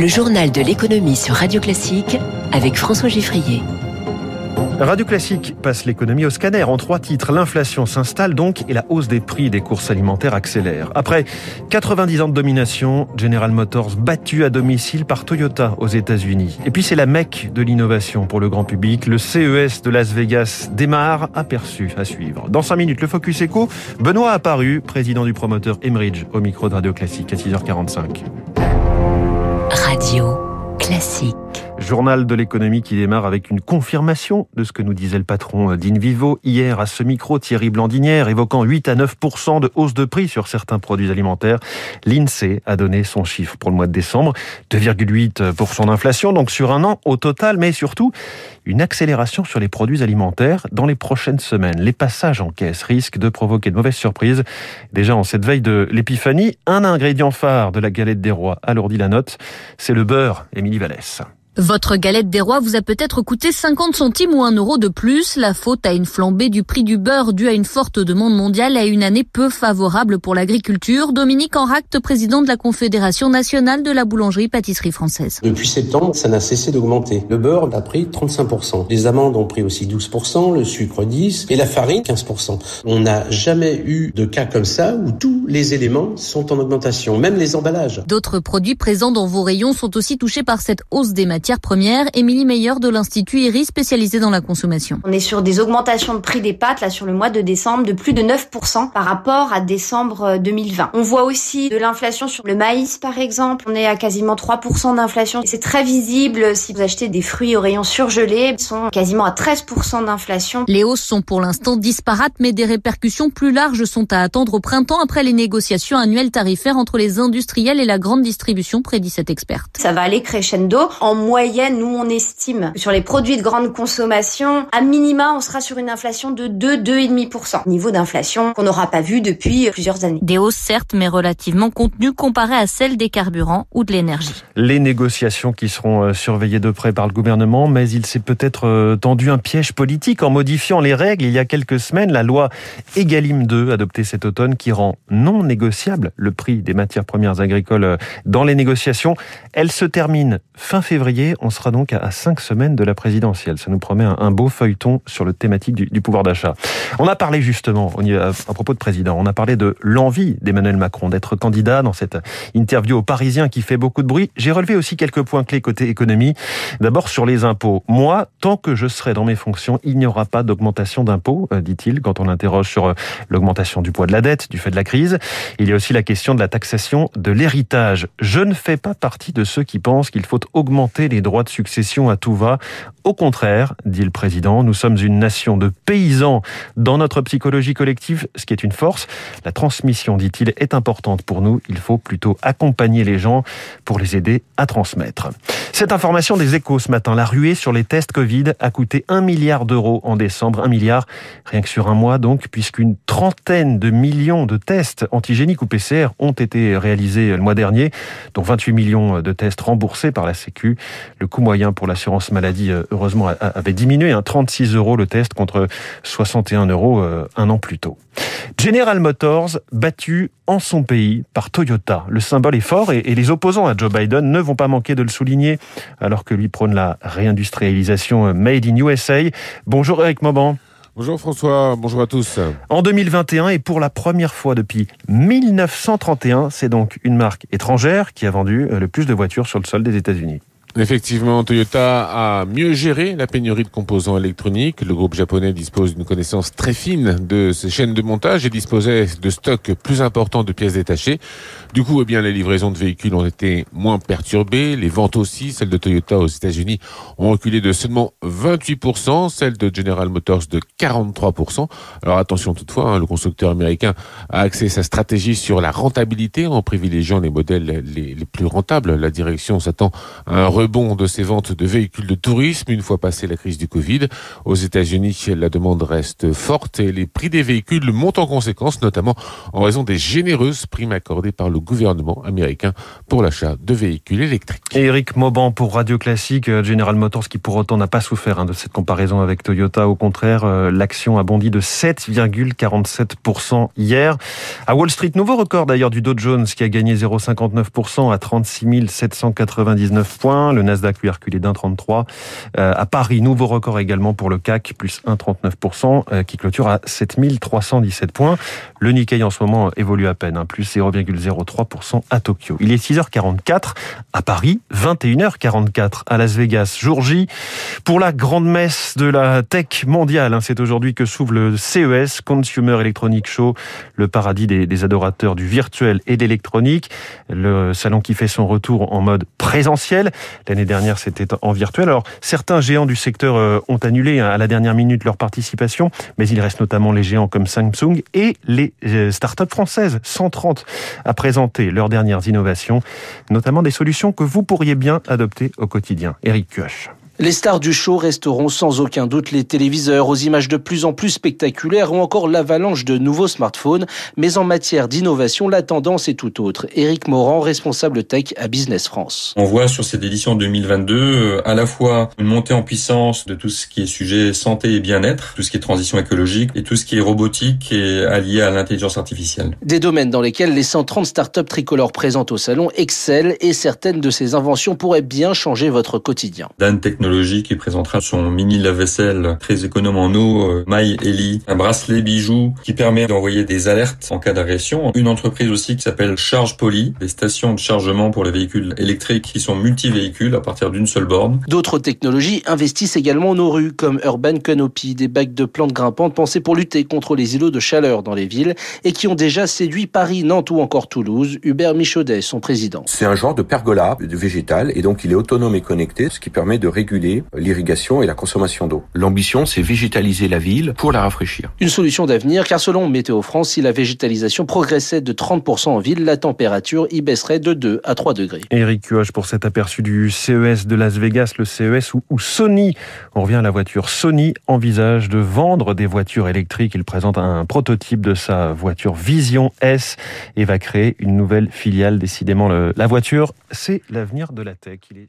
Le journal de l'économie sur Radio Classique avec François Giffrier. Radio Classique passe l'économie au scanner. En trois titres, l'inflation s'installe donc et la hausse des prix des courses alimentaires accélère. Après 90 ans de domination, General Motors battu à domicile par Toyota aux États-Unis. Et puis c'est la mecque de l'innovation pour le grand public. Le CES de Las Vegas démarre, aperçu à suivre. Dans 5 minutes, le Focus Echo, Benoît Apparu, président du promoteur Emridge, au micro de Radio Classique à 6h45. Classique. Journal de l'économie qui démarre avec une confirmation de ce que nous disait le patron d'Invivo hier à ce micro, Thierry Blandinière, évoquant 8 à 9% de hausse de prix sur certains produits alimentaires. L'INSEE a donné son chiffre pour le mois de décembre, 2,8% d'inflation, donc sur un an au total, mais surtout une accélération sur les produits alimentaires dans les prochaines semaines. Les passages en caisse risquent de provoquer de mauvaises surprises. Déjà en cette veille de l'épiphanie, un ingrédient phare de la galette des rois alourdit la note, c'est le beurre, Émilie Vallès. Votre galette des rois vous a peut-être coûté 50 centimes ou 1 euro de plus. La faute à une flambée du prix du beurre due à une forte demande mondiale et à une année peu favorable pour l'agriculture. Dominique Enract, président de la Confédération nationale de la boulangerie-pâtisserie française. Depuis septembre, ça n'a cessé d'augmenter. Le beurre a pris 35%. Les amandes ont pris aussi 12%, le sucre 10% et la farine 15%. On n'a jamais eu de cas comme ça où tous les éléments sont en augmentation, même les emballages. D'autres produits présents dans vos rayons sont aussi touchés par cette hausse des matières première, Émilie Meyer de l'Institut IRI spécialisé dans la consommation. On est sur des augmentations de prix des pâtes là sur le mois de décembre de plus de 9% par rapport à décembre 2020. Euh, On voit aussi de l'inflation sur le maïs par exemple. On est à quasiment 3% d'inflation. C'est très visible si vous achetez des fruits au rayon surgelé. Ils sont quasiment à 13% d'inflation. Les hausses sont pour l'instant disparates mais des répercussions plus larges sont à attendre au printemps après les négociations annuelles tarifaires entre les industriels et la grande distribution, prédit cette experte. Ça va aller crescendo. En moyenne, nous, on estime que sur les produits de grande consommation, à minima, on sera sur une inflation de 2-2,5%. Niveau d'inflation qu'on n'aura pas vu depuis plusieurs années. Des hausses, certes, mais relativement contenues comparées à celles des carburants ou de l'énergie. Les négociations qui seront euh, surveillées de près par le gouvernement, mais il s'est peut-être euh, tendu un piège politique en modifiant les règles il y a quelques semaines. La loi Egalim 2, adoptée cet automne, qui rend non négociable le prix des matières premières agricoles euh, dans les négociations. Elle se termine fin février on sera donc à cinq semaines de la présidentielle. Ça nous promet un, beau feuilleton sur le thématique du, pouvoir d'achat. On a parlé justement, à propos de président, on a parlé de l'envie d'Emmanuel Macron d'être candidat dans cette interview aux Parisiens qui fait beaucoup de bruit. J'ai relevé aussi quelques points clés côté économie. D'abord sur les impôts. Moi, tant que je serai dans mes fonctions, il n'y aura pas d'augmentation d'impôts, euh, dit-il, quand on l'interroge sur euh, l'augmentation du poids de la dette du fait de la crise. Il y a aussi la question de la taxation de l'héritage. Je ne fais pas partie de ceux qui pensent qu'il faut augmenter les droits de succession à tout va. Au contraire, dit le président, nous sommes une nation de paysans dans notre psychologie collective, ce qui est une force. La transmission, dit-il, est importante pour nous. Il faut plutôt accompagner les gens pour les aider à transmettre. Cette information des échos ce matin, la ruée sur les tests Covid a coûté un milliard d'euros en décembre. Un milliard, rien que sur un mois donc, puisqu'une trentaine de millions de tests antigéniques ou PCR ont été réalisés le mois dernier, dont 28 millions de tests remboursés par la Sécu. Le coût moyen pour l'assurance maladie, euh, heureusement, avait diminué, 36 hein, euros le test contre 61 euros euh, un an plus tôt. General Motors battu en son pays par Toyota. Le symbole est fort et, les opposants à Joe Biden ne vont pas manquer de le souligner alors que lui prône la réindustrialisation euh, made in USA. Bonjour Eric Mauban. Bonjour François, bonjour à tous. En 2021 et pour la première fois depuis 1931, c'est donc une marque étrangère qui a vendu le plus de voitures sur le sol des États-Unis. Effectivement, Toyota a mieux géré la pénurie de composants électroniques. Le groupe japonais dispose d'une connaissance très fine de ses chaînes de montage et disposait de stocks plus importants de pièces détachées. Du coup, eh bien, les livraisons de véhicules ont été moins perturbées. Les ventes aussi, celles de Toyota aux États-Unis, ont reculé de seulement 28%, celles de General Motors de 43%. Alors attention toutefois, hein, le constructeur américain a axé sa stratégie sur la rentabilité en privilégiant les modèles les, les plus rentables. La direction s'attend à un rebond de ces ventes de véhicules de tourisme une fois passée la crise du Covid. Aux États-Unis, la demande reste forte et les prix des véhicules montent en conséquence, notamment en raison des généreuses primes accordées par le gouvernement américain pour l'achat de véhicules électriques. Eric Mauban pour Radio Classique, euh, General Motors qui pour autant n'a pas souffert hein, de cette comparaison avec Toyota. Au contraire, euh, l'action a bondi de 7,47% hier. À Wall Street, nouveau record d'ailleurs du Dow Jones qui a gagné 0,59% à 36 799 points. Le Nasdaq lui a reculé d'1,33. Euh, à Paris, nouveau record également pour le CAC, plus 1,39% qui clôture à 7317 points. Le Nikkei en ce moment évolue à peine, hein, plus 0,03% à Tokyo. Il est 6h44 à Paris, 21h44 à Las Vegas. Jour J pour la grande messe de la tech mondiale. Hein. C'est aujourd'hui que s'ouvre le CES, Consumer Electronic Show, le paradis des, adorateurs du virtuel et de l'électronique. Le salon qui fait son retour en mode présentiel. L'année dernière, c'était en virtuel. Alors, certains géants du secteur euh, ont annulé hein, à la dernière minute leur participation, mais il reste notamment les géants comme Samsung et les euh, startups françaises. 130 à présenter leurs dernières innovations, notamment des solutions que vous pourriez bien adopter au quotidien. Eric Cuoche. Les stars du show resteront sans aucun doute les téléviseurs aux images de plus en plus spectaculaires ou encore l'avalanche de nouveaux smartphones. Mais en matière d'innovation, la tendance est tout autre. Éric Morand, responsable tech à Business France. On voit sur cette édition 2022 euh, à la fois une montée en puissance de tout ce qui est sujet santé et bien-être, tout ce qui est transition écologique et tout ce qui est robotique et allié à l'intelligence artificielle. Des domaines dans lesquels les 130 startups tricolores présentes au salon excellent et certaines de ces inventions pourraient bien changer votre quotidien qui présentera son mini lave-vaisselle très économe en eau, euh, My Ellie, un bracelet bijou qui permet d'envoyer des alertes en cas d'agression. Une entreprise aussi qui s'appelle Charge Poly, des stations de chargement pour les véhicules électriques qui sont multi-véhicules à partir d'une seule borne. D'autres technologies investissent également nos rues comme Urban Canopy, des bacs de plantes grimpantes pensés pour lutter contre les îlots de chaleur dans les villes et qui ont déjà séduit Paris, Nantes ou encore Toulouse. Hubert Michaudet, son président. C'est un genre de pergola de végétal et donc il est autonome et connecté, ce qui permet de réguler l'irrigation et la consommation d'eau. L'ambition, c'est végétaliser la ville pour la rafraîchir. Une solution d'avenir, car selon Météo France, si la végétalisation progressait de 30% en ville, la température y baisserait de 2 à 3 degrés. Eric Cuoche pour cet aperçu du CES de Las Vegas, le CES où, Sony, on revient à la voiture, Sony envisage de vendre des voitures électriques. Il présente un prototype de sa voiture Vision S et va créer une nouvelle filiale. Décidément, la voiture, c'est l'avenir de la tech. Il est